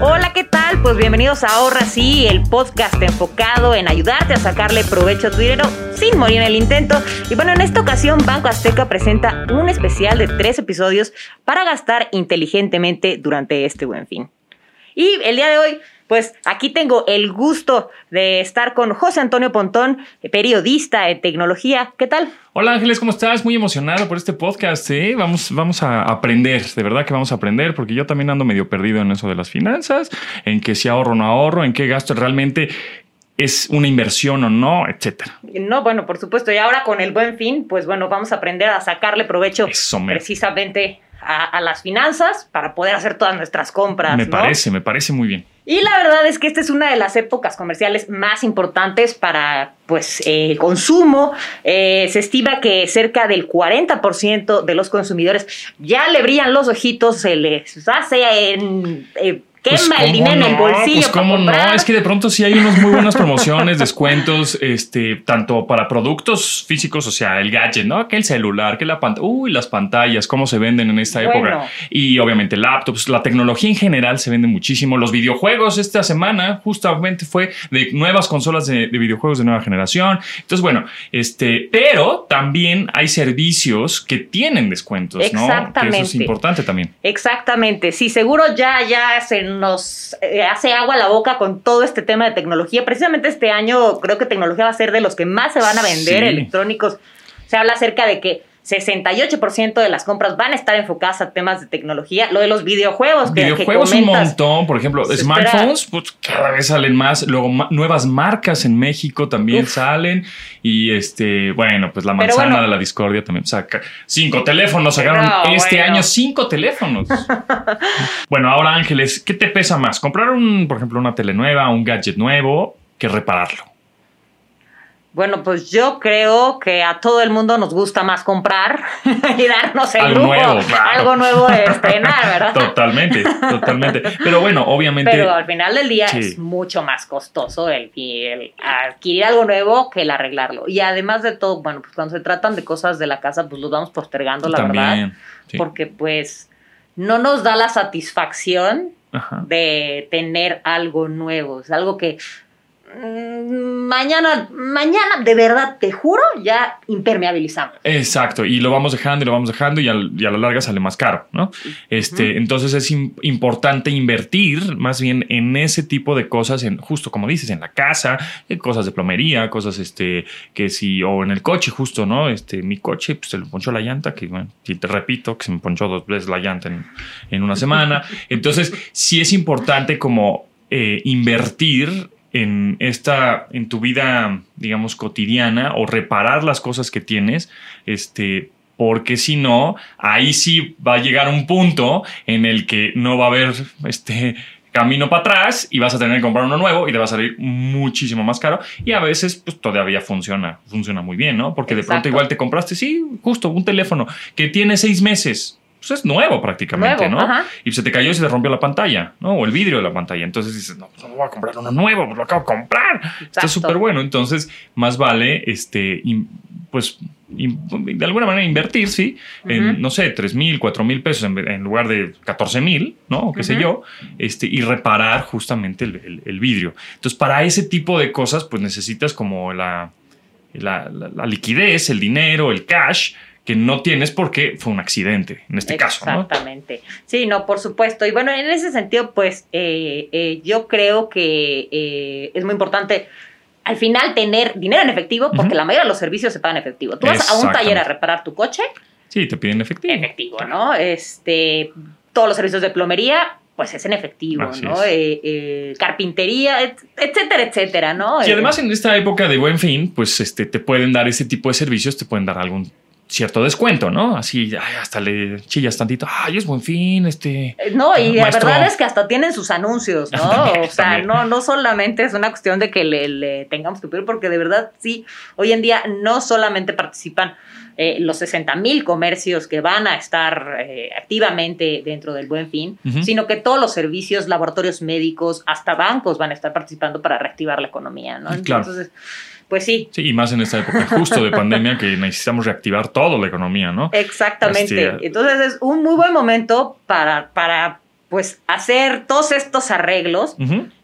Hola, ¿qué tal? Pues bienvenidos a Ahorra Sí, el podcast enfocado en ayudarte a sacarle provecho a tu dinero sin morir en el intento. Y bueno, en esta ocasión Banco Azteca presenta un especial de tres episodios para gastar inteligentemente durante este buen fin. Y el día de hoy pues aquí tengo el gusto de estar con José Antonio Pontón, periodista de tecnología. ¿Qué tal? Hola Ángeles, ¿cómo estás? Muy emocionado por este podcast. ¿eh? Vamos, vamos a aprender, de verdad que vamos a aprender, porque yo también ando medio perdido en eso de las finanzas, en que si ahorro o no ahorro, en qué gasto realmente es una inversión o no, etcétera. No, bueno, por supuesto. Y ahora con el buen fin, pues bueno, vamos a aprender a sacarle provecho precisamente a, las finanzas para poder hacer todas nuestras compras. Me parece, me parece muy bien. Y la verdad es que esta es una de las épocas comerciales más importantes para pues, consumo. Eh, se estima que cerca del 40% de los consumidores ya le brillan los ojitos, se les hace en... Eh, pues, el dinero en el bolsillo. Pues cómo no, es que de pronto sí hay unas muy buenas promociones, descuentos, este, tanto para productos físicos, o sea, el gadget, ¿no? Que el celular, que la pantalla, uy, las pantallas, cómo se venden en esta época. Y obviamente laptops, la tecnología en general se vende muchísimo. Los videojuegos esta semana justamente fue de nuevas consolas de, videojuegos de nueva generación. Entonces, bueno, este, pero también hay servicios que tienen descuentos, Exactamente. ¿no? Que eso es importante también. Exactamente. Sí, seguro ya, ya se nos eh, hace agua a la boca con todo este tema de tecnología. Precisamente este año creo que tecnología va a ser de los que más se van a vender electrónicos. Se habla acerca de que 68% de las compras van a estar enfocadas a temas de tecnología. Lo de los videojuegos. videojuegos un montón. Por ejemplo, smartphones, pues cada vez salen más. Luego nuevas marcas en México también salen. Y este, bueno, pues la manzana de la discordia también saca. Cinco teléfonos sacaron este año cinco teléfonos. bueno, ahora Ángeles, ¿qué te pesa más? ¿Comprar un, por ejemplo, una tele nueva, un gadget nuevo, que repararlo? Bueno, pues yo creo que a todo el mundo nos gusta más comprar y darnos el algo nuevo, algo nuevo de estrenar, ¿verdad? Totalmente, totalmente. Pero bueno, obviamente. Pero al final del día es mucho más costoso el, adquirir algo nuevo que el arreglarlo. Y además de todo, bueno, pues cuando se tratan de cosas de la casa, pues los vamos postergando, la verdad. Porque pues no nos da la satisfacción de tener algo nuevo. Es algo que mañana, mañana, de verdad, te juro, ya impermeabilizamos. Exacto, y lo vamos dejando y lo vamos dejando y a, la larga sale más caro, ¿no? Este, Entonces es importante invertir más bien en ese tipo de cosas, en, justo como dices, en la casa, en cosas de plomería, cosas este, que si, o en el coche, justo, ¿no? Este, mi coche pues, se le ponchó la llanta, que bueno, y te repito, que se me ponchó dos veces la llanta en, en una semana. Entonces, sí es importante como eh, invertir en esta, en tu vida, digamos, cotidiana o reparar las cosas que tienes, este, porque si no, ahí sí va a llegar un punto en el que no va a haber este camino para atrás y vas a tener que comprar uno nuevo y te va a salir muchísimo más caro y a veces pues todavía funciona, funciona muy bien, ¿no? Porque de pronto igual te compraste, sí, justo un teléfono que tiene seis meses pues es nuevo prácticamente, ¿no? Y se te cayó y se te rompió la pantalla, ¿no? O el vidrio de la pantalla. Entonces dices, no, pues no voy a comprar uno nuevo, pues lo acabo de comprar. Está súper bueno. Entonces, más vale, este, pues, de alguna manera invertir, ¿sí? En, no sé, 3 mil, 4 mil pesos en, lugar de 14 mil, ¿no? O qué sé yo, este, y reparar justamente el, vidrio. Entonces, para ese tipo de cosas, pues necesitas como la, la liquidez, el dinero, el cash, que no tienes porque fue un accidente, en este caso. Exactamente. Sí, no, por supuesto. Y bueno, en ese sentido, pues eh, eh, yo creo que eh, es muy importante al final tener dinero en efectivo porque la mayoría de los servicios se pagan en efectivo. Tú vas a un taller a reparar tu coche. Sí, te piden efectivo. Efectivo, ¿no? Este, todos los servicios de plomería, pues es en efectivo, ¿no? carpintería, etcétera, etcétera, ¿no? Y además en esta época de buen fin, pues este, te pueden dar ese tipo de servicios, te pueden dar algún cierto descuento, ¿no? Así, hasta le chillas tantito, ay, es buen fin, este. Eh, no, y la verdad es que hasta tienen sus anuncios, ¿no? o sea, no, no solamente es una cuestión de que le, tengamos que pedir, porque de verdad sí, hoy en día no solamente participan eh, los 60 mil comercios que van a estar eh, activamente dentro del buen fin, sino que todos los servicios, laboratorios médicos, hasta bancos van a estar participando para reactivar la economía, ¿no? Entonces, pues sí. Sí, y más en esta época justo de pandemia que necesitamos reactivar toda la economía, ¿no? Exactamente. Este, Entonces es un muy buen momento para, para pues hacer todos estos arreglos.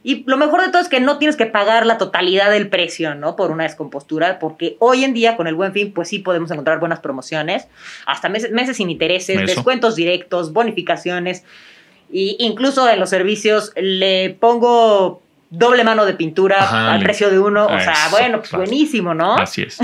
Y lo mejor de todo es que no tienes que pagar la totalidad del precio, ¿no? Por una descompostura, porque hoy en día con el buen fin, pues sí podemos encontrar buenas promociones, hasta meses, meses sin intereses, descuentos directos, bonificaciones. Y incluso en los servicios le pongo doble mano de pintura al precio de uno. O sea, bueno, pues buenísimo, ¿no? Así es.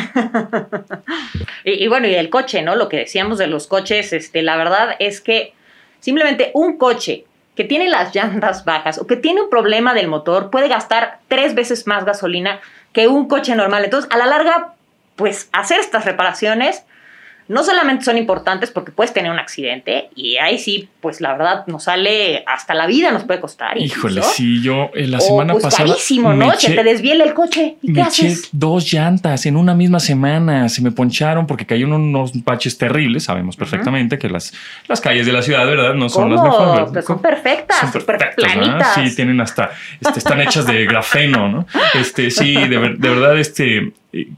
y, y, bueno, y el coche, ¿no? Lo que decíamos de los coches, este, la verdad es que simplemente un coche que tiene las llantas bajas o que tiene un problema del motor puede gastar tres veces más gasolina que un coche normal. Entonces, a la larga, pues hacer estas reparaciones no solamente son importantes porque puedes tener un accidente y ahí sí, pues la verdad nos sale hasta la vida nos puede costar. Híjole, sí, yo en la semana pues, pasada. carísimo, ¿no? que te desviele el coche. ¿Y qué haces? dos llantas en una misma semana. Se me poncharon porque cayeron unos baches terribles. Sabemos perfectamente que las, las calles de la ciudad, ¿verdad? No son las mejores. Pues son perfectas, son perfectas, Sí, tienen hasta, este, están hechas de grafeno, ¿no? Este, sí, de, de verdad, este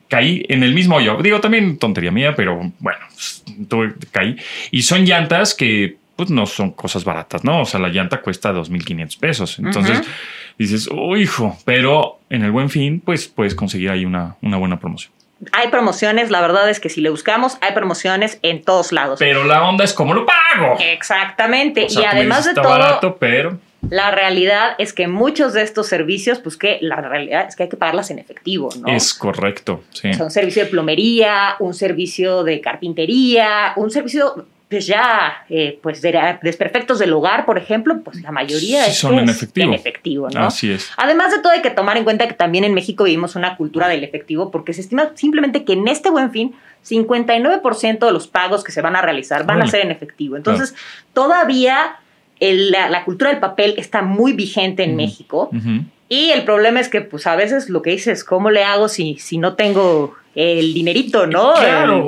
caí en el mismo hoyo. Digo, también tontería mía, pero bueno, tuve, caí. Y son llantas que pues no son cosas baratas, ¿no? O sea, la llanta cuesta 2.500 pesos. Entonces dices, oh, hijo, pero en el buen fin, pues puedes conseguir ahí una, una buena promoción. Hay promociones, la verdad es que si le buscamos, hay promociones en todos lados. Pero la onda es cómo lo pago. Exactamente. y además de todo. barato, pero la realidad es que muchos de estos servicios, pues que la realidad es que hay que pagarlas en efectivo, ¿no? Es correcto, sí. un servicio de plomería, un servicio de carpintería, un servicio pues ya, eh, pues de desperfectos del hogar, por ejemplo, pues la mayoría son en efectivo. en efectivo, ¿no? Así es. Además de todo hay que tomar en cuenta que también en México vivimos una cultura del efectivo porque se estima simplemente que en este buen fin 59% de los pagos que se van a realizar van a ser en efectivo. Entonces, todavía la, cultura del papel está muy vigente en México. Y el problema es que, pues, a veces lo que dices, ¿cómo le hago si, si no tengo el dinerito, ¿no? Claro,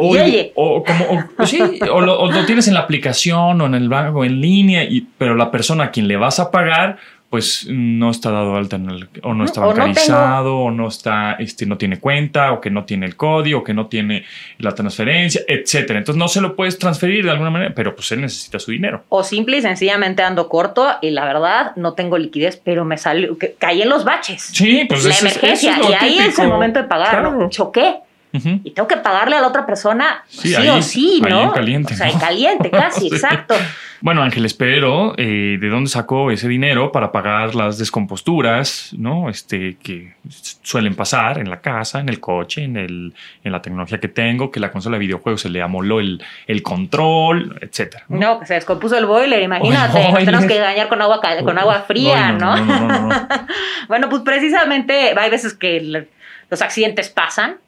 o, como, pues sí, o, lo, tienes en la aplicación o en el banco en línea, y, pero la persona a quien le vas a pagar, pues no está dado alta en el, o no está bancarizado, o no está, este, no tiene cuenta, o que no tiene el código, o que no tiene la transferencia, etcétera. Entonces no se lo puedes transferir de alguna manera, pero pues él necesita su dinero. O simple y sencillamente ando corto y la verdad no tengo liquidez, pero me salió, caí en los baches. Sí, pues la emergencia y ahí es el momento de pagar. Choqué. Y tengo que pagarle a la otra persona sí, o sí, ¿no? en caliente. O sea, en caliente, casi, exacto. Bueno, Ángel, espero eh, de dónde sacó ese dinero para pagar las descomposturas, ¿no? Este, que suelen pasar en la casa, en el coche, en, el, en la tecnología que tengo, que la consola de videojuegos se le amoló el, el control, etcétera. ¿no? que se descompuso el boiler, imagínate. Tenemos que bañar con agua, con agua fría, ¿no? bueno, pues precisamente hay veces que los accidentes pasan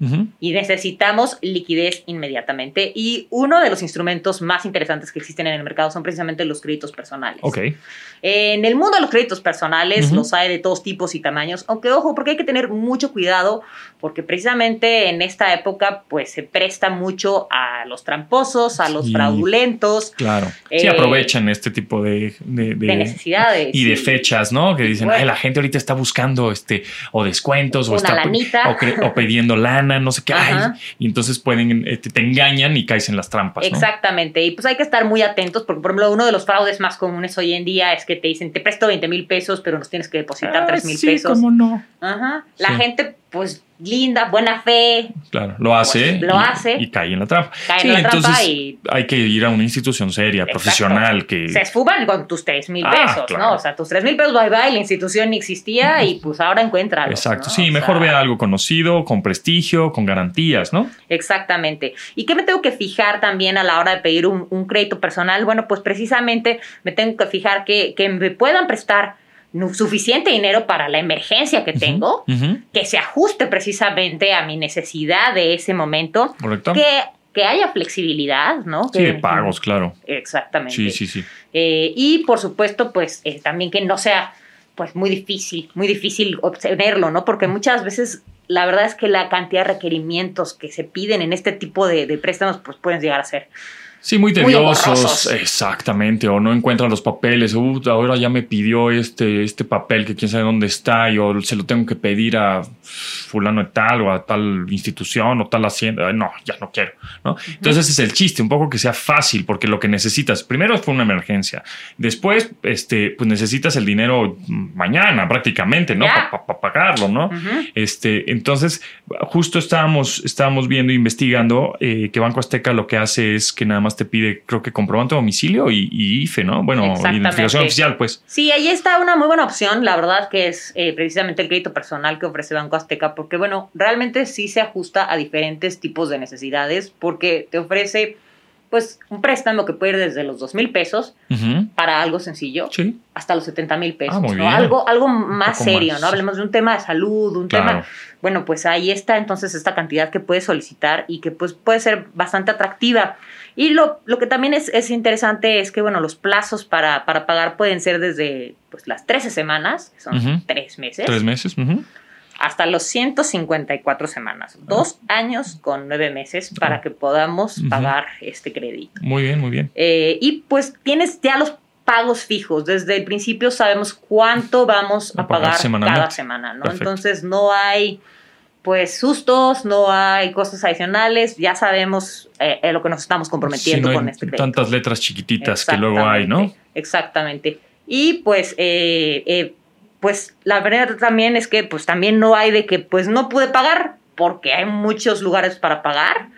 y necesitamos liquidez inmediatamente. Y uno de los instrumentos más interesantes que existen en el mercado son precisamente los créditos personales. Okay. En el mundo de los créditos personales los hay de todos tipos y tamaños, aunque ojo, porque hay que tener mucho cuidado, porque precisamente en esta época pues se presta mucho a los tramposos, a los fraudulentos. Claro. sí, eh, aprovechan este tipo de, de, necesidades. Y de fechas, ¿no? Que dicen, Ay, la gente ahorita está buscando este o descuentos o está o, pidiendo lana, no sé qué. y entonces pueden, este, te engañan y caes en las trampas. Exactamente. Y pues hay que estar muy atentos, porque por ejemplo, uno de los fraudes más comunes hoy en día es que te dicen, te presto 20 mil pesos, pero nos tienes que depositar 3 mil sí, pesos. ¿cómo no? Ajá. La gente, pues, linda, buena fe. Claro, lo hace. Pues, lo hace. Y cae en la trampa. Cae en la trampa y. Hay que ir a una institución seria, profesional. que Se esfuman con tus 3 mil ah, pesos, ¿no? O sea, tus 3 mil pesos, bye bye, la institución ni existía y pues ahora encuentra. Exacto, sí, mejor vea algo conocido, con prestigio, con garantías, ¿no? Exactamente. ¿Y qué me tengo que fijar también a la hora de pedir un, crédito personal? Bueno, pues precisamente me tengo que fijar que, que me puedan prestar suficiente dinero para la emergencia que tengo, que se ajuste precisamente a mi necesidad de ese momento, que que haya flexibilidad, ¿no? Sí, de pagos, claro. Exactamente. Sí, sí, sí. Eh, y por supuesto, pues eh, también que no sea pues muy difícil, muy difícil obtenerlo, ¿no? Porque muchas veces la verdad es que la cantidad de requerimientos que se piden en este tipo de, de préstamos pues pueden llegar a ser Sí, muy tediosos, exactamente, o no encuentran los papeles, uh, ahora ya me pidió este, este papel que quién sabe dónde está, y o se lo tengo que pedir a fulano de tal o a tal institución o tal hacienda, no, ya no quiero, ¿no? Entonces ese es el chiste, un poco que sea fácil, porque lo que necesitas, primero fue una emergencia, después, este, pues necesitas el dinero mañana prácticamente, ¿no? Para pagarlo, ¿no? Este, entonces, justo estábamos, estábamos viendo, investigando eh, que Banco Azteca lo que hace es que nada más te pide, creo que comprobante de domicilio y, IFE, ¿no? Bueno, identificación oficial, pues. Sí, ahí está una muy buena opción, la verdad que es eh, precisamente el crédito personal que ofrece Banco Azteca, porque bueno, realmente sí se ajusta a diferentes tipos de necesidades, porque te ofrece pues un préstamo que puede ir desde los dos mil pesos para algo sencillo hasta los 70 mil pesos, ah, ¿no? Algo, algo más serio, ¿no? Hablemos de un tema de salud, un tema, bueno, pues ahí está entonces esta cantidad que puedes solicitar y que pues puede ser bastante atractiva. Y lo, lo que también es, es, interesante es que, bueno, los plazos para, para, pagar pueden ser desde pues, las 13 semanas, que son tres meses. Tres meses. Hasta los 154 semanas. Dos años con nueve meses para que podamos pagar este crédito. Muy bien, muy bien. Eh, y pues tienes ya los pagos fijos. Desde el principio sabemos cuánto vamos a, pagar, cada semana, ¿no? Entonces no hay pues sustos, no hay cosas adicionales, ya sabemos eh, lo que nos estamos comprometiendo con este crédito. Tantas letras chiquititas que luego hay, ¿no? Exactamente. Y pues, eh, eh, pues la verdad también es que pues también no hay de que pues no pude pagar porque hay muchos lugares para pagar.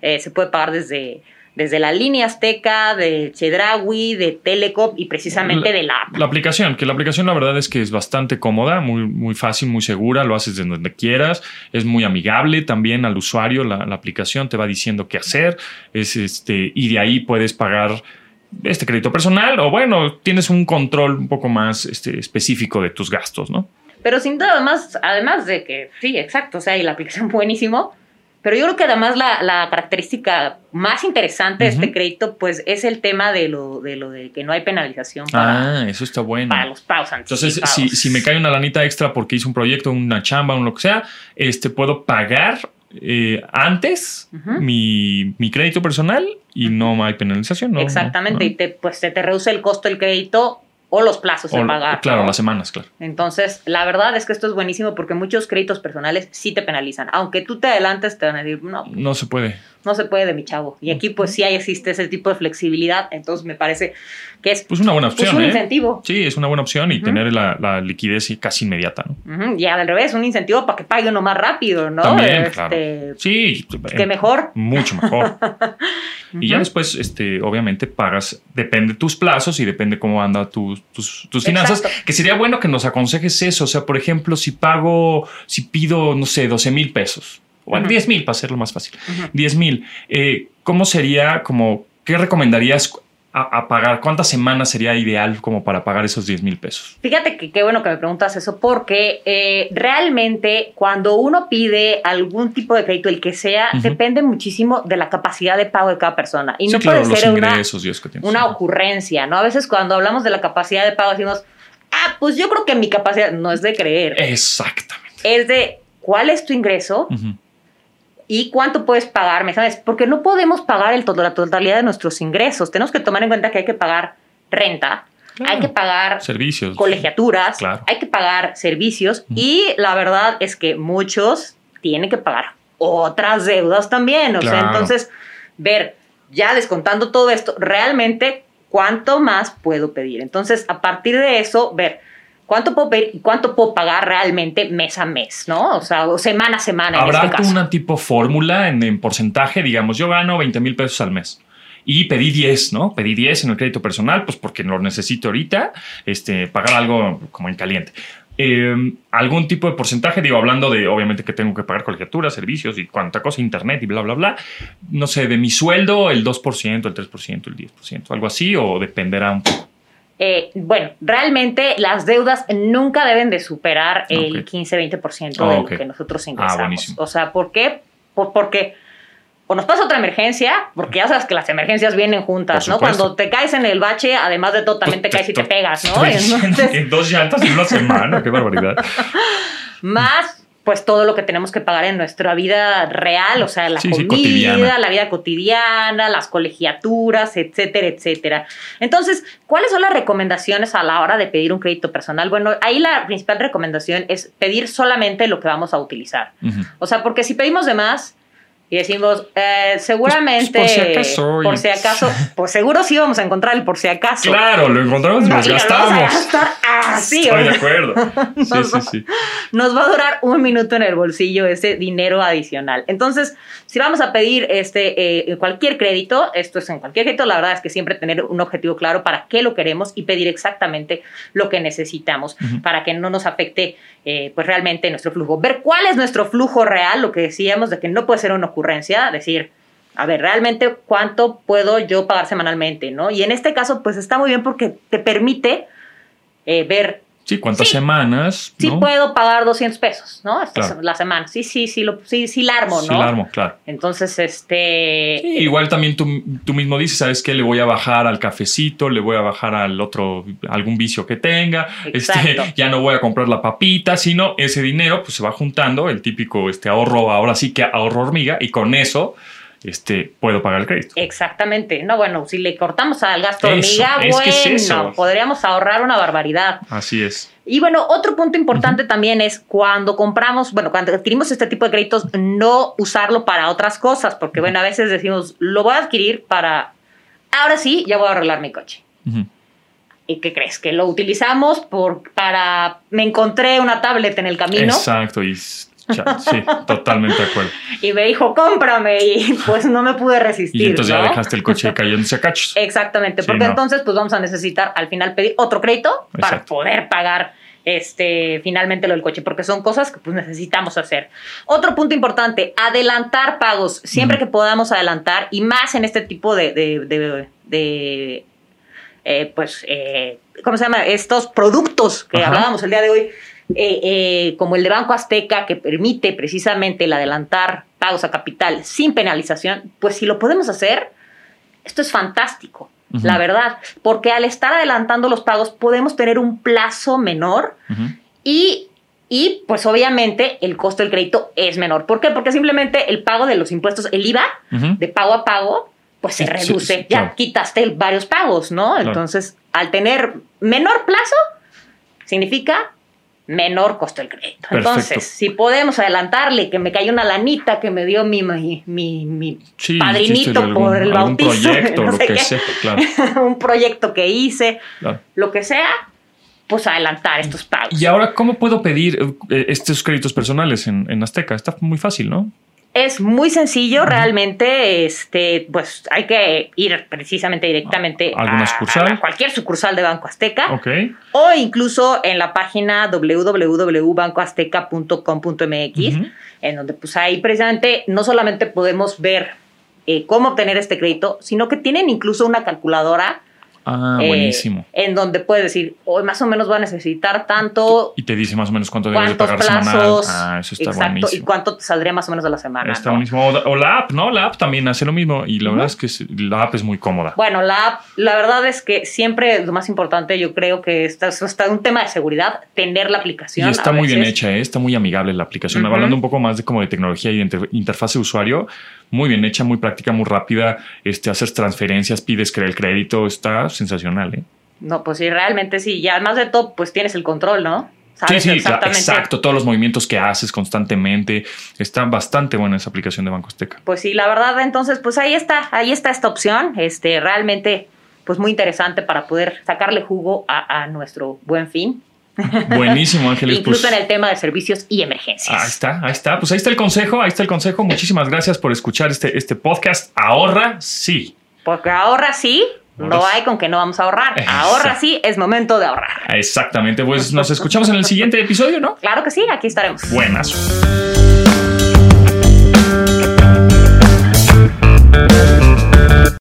se puede pagar desde desde la línea Azteca, de Chedrawi, de Telecom y precisamente de la app. La aplicación, que la aplicación la verdad es que es bastante cómoda, muy, muy fácil, muy segura, lo haces desde donde quieras, es muy amigable también al usuario, la, aplicación te va diciendo qué hacer, es este, y de ahí puedes pagar este crédito personal o bueno, tienes un control un poco más este, específico de tus gastos, ¿no? Pero sin duda, además, además de que, sí, exacto, o sea, y la aplicación buenísimo, pero yo creo que además la, característica más interesante de este crédito, pues, es el tema de lo de lo de que no hay penalización para, ah, eso está bueno. para los pagos Entonces, si, si, me cae una lanita extra porque hice un proyecto, una chamba, un lo que sea, este, puedo pagar eh, antes mi, crédito personal y no hay penalización. ¿no? Exactamente, y te, pues se te reduce el costo del crédito o los plazos de pagar. Claro, las semanas, claro. Entonces, la verdad es que esto es buenísimo porque muchos créditos personales sí te penalizan. Aunque tú te adelantes, te van a decir, no. No se puede no se puede, mi chavo. Y aquí pues sí hay, existe ese tipo de flexibilidad, entonces me parece que es pues una buena pues, opción. un ¿eh? incentivo. Sí, es una buena opción y tener la, liquidez casi inmediata. ¿no? Y al revés, un incentivo para que pague uno más rápido, ¿no? También, claro. Este, sí. Que mejor. Mucho mejor. y ya después, este, obviamente, pagas, depende tus plazos y depende cómo anda tus, tus, finanzas. Que sería bueno que nos aconsejes eso. O sea, por ejemplo, si pago, si pido, no sé, 12 mil pesos o 10 mil para hacerlo más fácil. 10 mil. Eh, ¿Cómo sería, como, qué recomendarías a, pagar? ¿Cuántas semanas sería ideal como para pagar esos 10 mil pesos? Fíjate que qué bueno que me preguntas eso, porque eh, realmente cuando uno pide algún tipo de crédito, el que sea, depende muchísimo de la capacidad de pago de cada persona. Y no puede ser una, una ocurrencia, ¿no? A veces cuando hablamos de la capacidad de pago decimos, ah, pues yo creo que mi capacidad no es de creer. Exactamente. Es de cuál es tu ingreso, ¿Y cuánto puedes pagarme? ¿Sabes? Porque no podemos pagar el, la totalidad de nuestros ingresos. Tenemos que tomar en cuenta que hay que pagar renta, hay que pagar servicios, colegiaturas, hay que pagar servicios y la verdad es que muchos tienen que pagar otras deudas también. O sea, entonces, ver, ya descontando todo esto, realmente, ¿cuánto más puedo pedir? Entonces, a partir de eso, ver ¿Cuánto puedo pedir cuánto puedo pagar realmente mes a mes, no? O sea, semana a semana. ¿Habrá en este una tipo fórmula en, porcentaje? Digamos, yo gano 20 mil pesos al mes y pedí 10, ¿no? Pedí 10 en el crédito personal, pues porque lo necesito ahorita, este, pagar algo como en caliente. Em, algún tipo de porcentaje, digo, hablando de obviamente que tengo que pagar colegiaturas, servicios y cuánta cosa, internet y bla, bla, bla. No sé, de mi sueldo, el 2%, el 3%, el 10%, algo así, o dependerá un poco. Eh, bueno, realmente las deudas nunca deben de superar el 15-20% de lo que nosotros ah, ingresamos. o sea, ¿por qué? porque o nos pasa otra emergencia, porque ya sabes que las emergencias vienen juntas, ¿no? Cuando te caes en el bache, además de todo, también te caes y te pegas, ¿no? En dos llantas en una semana, qué barbaridad. Más pues todo lo que tenemos que pagar en nuestra vida real, o sea, la comida, la vida cotidiana, las colegiaturas, etcétera, etcétera. Entonces, ¿cuáles son las recomendaciones a la hora de pedir un crédito personal? Bueno, ahí la principal recomendación es pedir solamente lo que vamos a utilizar. O sea, porque si pedimos de más, y decimos, eh, seguramente, pues, por, si acaso, por seguro sí vamos a encontrar el por si acaso. Claro, lo encontramos y nos gastamos. Así. Estoy de acuerdo. sí, sí, sí. Nos va a durar un minuto en el bolsillo ese dinero adicional. Entonces, si vamos a pedir este eh, cualquier crédito, esto es en cualquier crédito, la verdad es que siempre tener un objetivo claro para qué lo queremos y pedir exactamente lo que necesitamos para que no nos afecte eh, pues realmente nuestro flujo. Ver cuál es nuestro flujo real, lo que decíamos de que no puede ser una ocurrencia, decir, a ver, realmente cuánto puedo yo pagar semanalmente, ¿no? Y en este caso, pues está muy bien porque te permite eh, ver Sí, ¿cuántas semanas? Sí, puedo pagar 200 pesos, ¿no? La semana. Sí, sí, sí, lo, sí, sí, la armo, ¿no? Sí, la armo, claro. Entonces, este. Sí, igual también tú, tú, mismo dices, ¿sabes qué? Le voy a bajar al cafecito, le voy a bajar al otro, algún vicio que tenga. Este, ya no voy a comprar la papita, sino ese dinero, pues se va juntando, el típico este ahorro, ahora sí que ahorro hormiga, y con eso este, puedo pagar el crédito. Exactamente. No, bueno, si le cortamos al gasto hormiga, bueno, podríamos ahorrar una barbaridad. Así es. Y bueno, otro punto importante también es cuando compramos, bueno, cuando adquirimos este tipo de créditos, no usarlo para otras cosas, porque bueno, a veces decimos, lo voy a adquirir para, ahora sí, ya voy a arreglar mi coche. ¿Y qué crees? Que lo utilizamos por, para, me encontré una tablet en el camino. Exacto, y Sí, totalmente de acuerdo. Y me dijo, cómprame, y pues no me pude resistir. Y entonces ya dejaste el coche cayéndose a cachos. Exactamente, porque entonces pues vamos a necesitar al final pedir otro crédito para poder pagar este, finalmente lo del coche, porque son cosas que pues necesitamos hacer. Otro punto importante, adelantar pagos, siempre que podamos adelantar, y más en este tipo de, de, eh, pues, eh, ¿cómo se llama? Estos productos que hablábamos el día de hoy, eh, eh, como el de Banco Azteca, que permite precisamente el adelantar pagos a capital sin penalización, pues si lo podemos hacer, esto es fantástico, la verdad, porque al estar adelantando los pagos podemos tener un plazo menor y y pues obviamente el costo del crédito es menor. ¿Por qué? Porque simplemente el pago de los impuestos, el IVA de pago a pago, pues se reduce. ya quitaste varios pagos, ¿no? Entonces, al tener menor plazo, significa menor costo el crédito. Entonces, si podemos adelantarle que me cayó una lanita que me dio mi, mi, mi, padrinito por el bautizo, proyecto, lo que sea, claro. un proyecto que hice, lo que sea, pues adelantar estos pagos. Y ahora, ¿cómo puedo pedir eh, estos créditos personales en, en Azteca? Está muy fácil, ¿no? Es muy sencillo, realmente, este, pues hay que ir precisamente directamente a, sucursal? cualquier sucursal de Banco Azteca. O incluso en la página www.bancoazteca.com.mx, en donde pues ahí precisamente no solamente podemos ver eh, cómo obtener este crédito, sino que tienen incluso una calculadora Ah, eh, buenísimo. En donde puedes decir, hoy más o menos va a necesitar tanto. Y te dice más o menos cuánto debes de pagar plazos, Ah, eso está exacto, Y cuánto te saldría más o menos de la semana. Está buenísimo. O, la app, ¿no? La app también hace lo mismo. Y la verdad es que la app es muy cómoda. Bueno, la app, la verdad es que siempre lo más importante, yo creo que está, está un tema de seguridad, tener la aplicación. Y está muy bien hecha, ¿eh? está muy amigable la aplicación. Hablando un poco más de como de tecnología y de interfaz de usuario, muy bien hecha, muy práctica, muy rápida. Este, haces transferencias, pides el crédito, está sensacional, ¿eh? No, pues sí, realmente sí. Y además de todo, pues tienes el control, ¿no? sí, sí, exacto. Todos los movimientos que haces constantemente. Está bastante buena esa aplicación de Banco Azteca. Pues sí, la verdad, entonces, pues ahí está, ahí está esta opción. Este, realmente, pues muy interesante para poder sacarle jugo a nuestro buen fin. Buenísimo, Ángeles. Incluso pues. en el tema de servicios y emergencias. Ahí está, ahí está. Pues ahí está el consejo, ahí está el consejo. Muchísimas gracias por escuchar este, este podcast. Ahorra, sí. Porque ahorra, sí. No hay con que no vamos a ahorrar. Ahorra sí, es momento de ahorrar. Exactamente. Pues nos escuchamos en el siguiente episodio, ¿no? Claro que sí, aquí estaremos. Buenas.